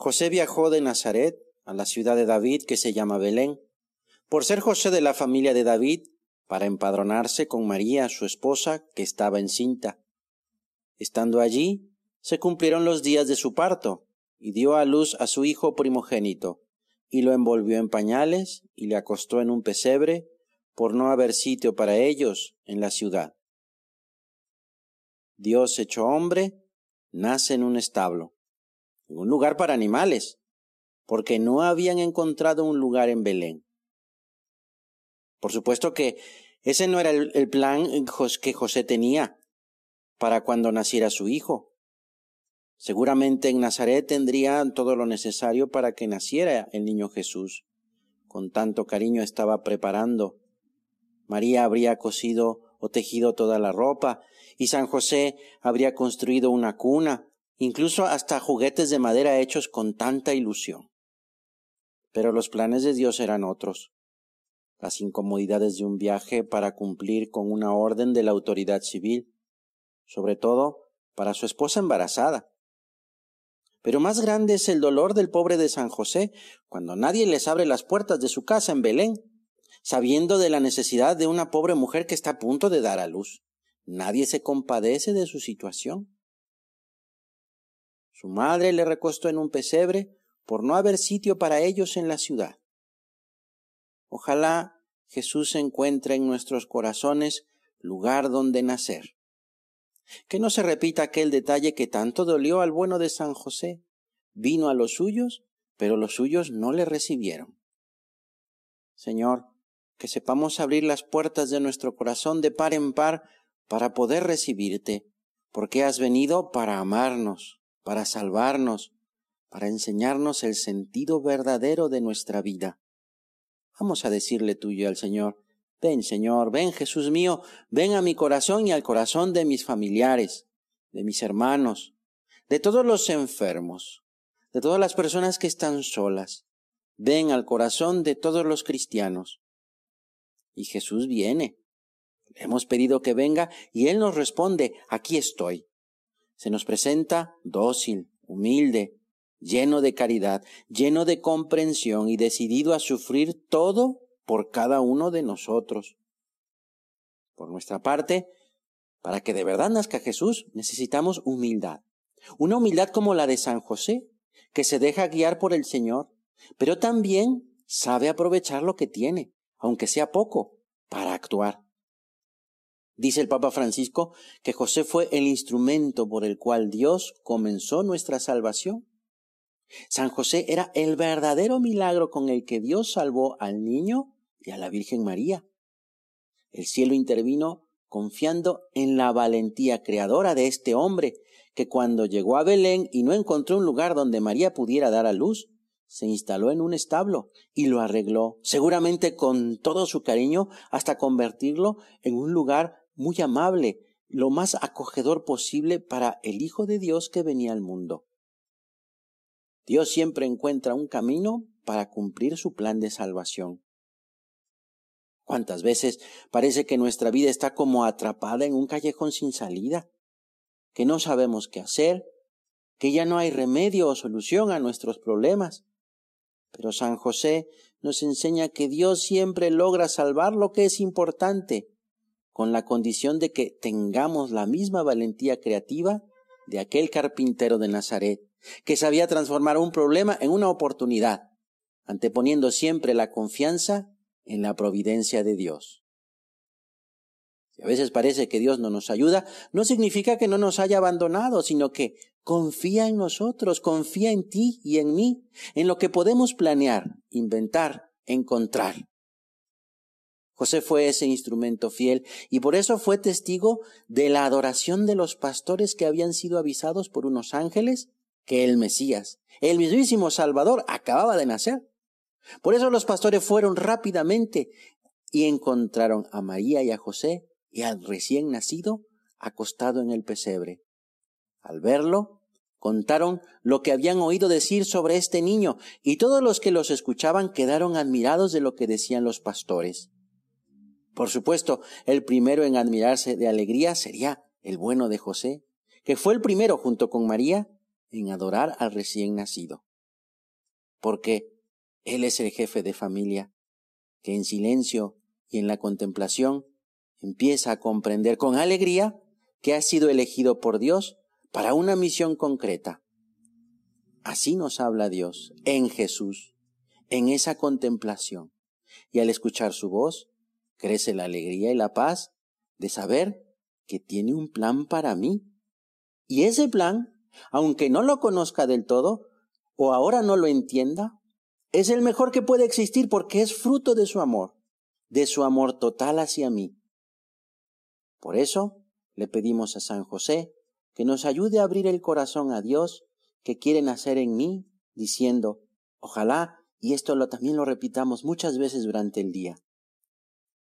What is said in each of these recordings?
José viajó de Nazaret a la ciudad de David que se llama Belén, por ser José de la familia de David, para empadronarse con María, su esposa, que estaba encinta. Estando allí, se cumplieron los días de su parto, y dio a luz a su hijo primogénito, y lo envolvió en pañales, y le acostó en un pesebre, por no haber sitio para ellos en la ciudad. Dios hecho hombre, nace en un establo, un lugar para animales, porque no habían encontrado un lugar en Belén. Por supuesto que ese no era el, plan que José tenía para cuando naciera su hijo. Seguramente en Nazaret tendrían todo lo necesario para que naciera el niño Jesús. Con tanto cariño estaba preparando. María habría cosido o tejido toda la ropa, y San José habría construido una cuna, incluso hasta juguetes de madera hechos con tanta ilusión. Pero los planes de Dios eran otros las incomodidades de un viaje para cumplir con una orden de la autoridad civil, sobre todo para su esposa embarazada. Pero más grande es el dolor del pobre de San José cuando nadie les abre las puertas de su casa en Belén, sabiendo de la necesidad de una pobre mujer que está a punto de dar a luz. Nadie se compadece de su situación. Su madre le recostó en un pesebre por no haber sitio para ellos en la ciudad. Ojalá Jesús encuentre en nuestros corazones lugar donde nacer. Que no se repita aquel detalle que tanto dolió al bueno de San José. Vino a los suyos, pero los suyos no le recibieron. Señor, que sepamos abrir las puertas de nuestro corazón de par en par para poder recibirte, porque has venido para amarnos, para salvarnos, para enseñarnos el sentido verdadero de nuestra vida. Vamos a decirle tuyo al Señor, ven Señor, ven Jesús mío, ven a mi corazón y al corazón de mis familiares, de mis hermanos, de todos los enfermos, de todas las personas que están solas. Ven al corazón de todos los cristianos. Y Jesús viene. Le hemos pedido que venga y Él nos responde, aquí estoy. Se nos presenta dócil, humilde, lleno de caridad, lleno de comprensión y decidido a sufrir todo por cada uno de nosotros. Por nuestra parte, para que de verdad nazca Jesús, necesitamos humildad. Una humildad como la de San José, que se deja guiar por el Señor, pero también sabe aprovechar lo que tiene, aunque sea poco, para actuar. Dice el Papa Francisco que José fue el instrumento por el cual Dios comenzó nuestra salvación. San José era el verdadero milagro con el que Dios salvó al niño y a la Virgen María. El cielo intervino confiando en la valentía creadora de este hombre, que cuando llegó a Belén y no encontró un lugar donde María pudiera dar a luz, se instaló en un establo y lo arregló, seguramente con todo su cariño, hasta convertirlo en un lugar muy amable, lo más acogedor posible para el Hijo de Dios que venía al mundo. Dios siempre encuentra un camino para cumplir su plan de salvación. ¿Cuántas veces parece que nuestra vida está como atrapada en un callejón sin salida? Que no sabemos qué hacer, que ya no hay remedio o solución a nuestros problemas. Pero San José nos enseña que Dios siempre logra salvar lo que es importante, con la condición de que tengamos la misma valentía creativa de aquel carpintero de Nazaret, que sabía transformar un problema en una oportunidad, anteponiendo siempre la confianza en la providencia de Dios. Si a veces parece que Dios no nos ayuda, no significa que no nos haya abandonado, sino que confía en nosotros, confía en ti y en mí, en lo que podemos planear, inventar, encontrar. José fue ese instrumento fiel y por eso fue testigo de la adoración de los pastores que habían sido avisados por unos ángeles que el Mesías, el mismísimo Salvador, acababa de nacer. Por eso los pastores fueron rápidamente y encontraron a María y a José y al recién nacido acostado en el pesebre. Al verlo, contaron lo que habían oído decir sobre este niño, y todos los que los escuchaban quedaron admirados de lo que decían los pastores. Por supuesto, el primero en admirarse de alegría sería el bueno de José, que fue el primero junto con María en adorar al recién nacido. porque Él es el jefe de familia, que en silencio y en la contemplación empieza a comprender con alegría que ha sido elegido por Dios para una misión concreta. Así nos habla Dios en Jesús, en esa contemplación. Y al escuchar su voz, crece la alegría y la paz de saber que tiene un plan para mí. Y ese plan, aunque no lo conozca del todo, o ahora no lo entienda, es el mejor que puede existir porque es fruto de su amor, de su amor total hacia mí. Por eso le pedimos a San José que nos ayude a abrir el corazón a Dios que quiere nacer en mí, diciendo, ojalá, y esto lo, también lo repitamos muchas veces durante el día.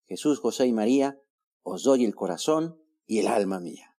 Jesús, José y María, os doy el corazón y el alma mía.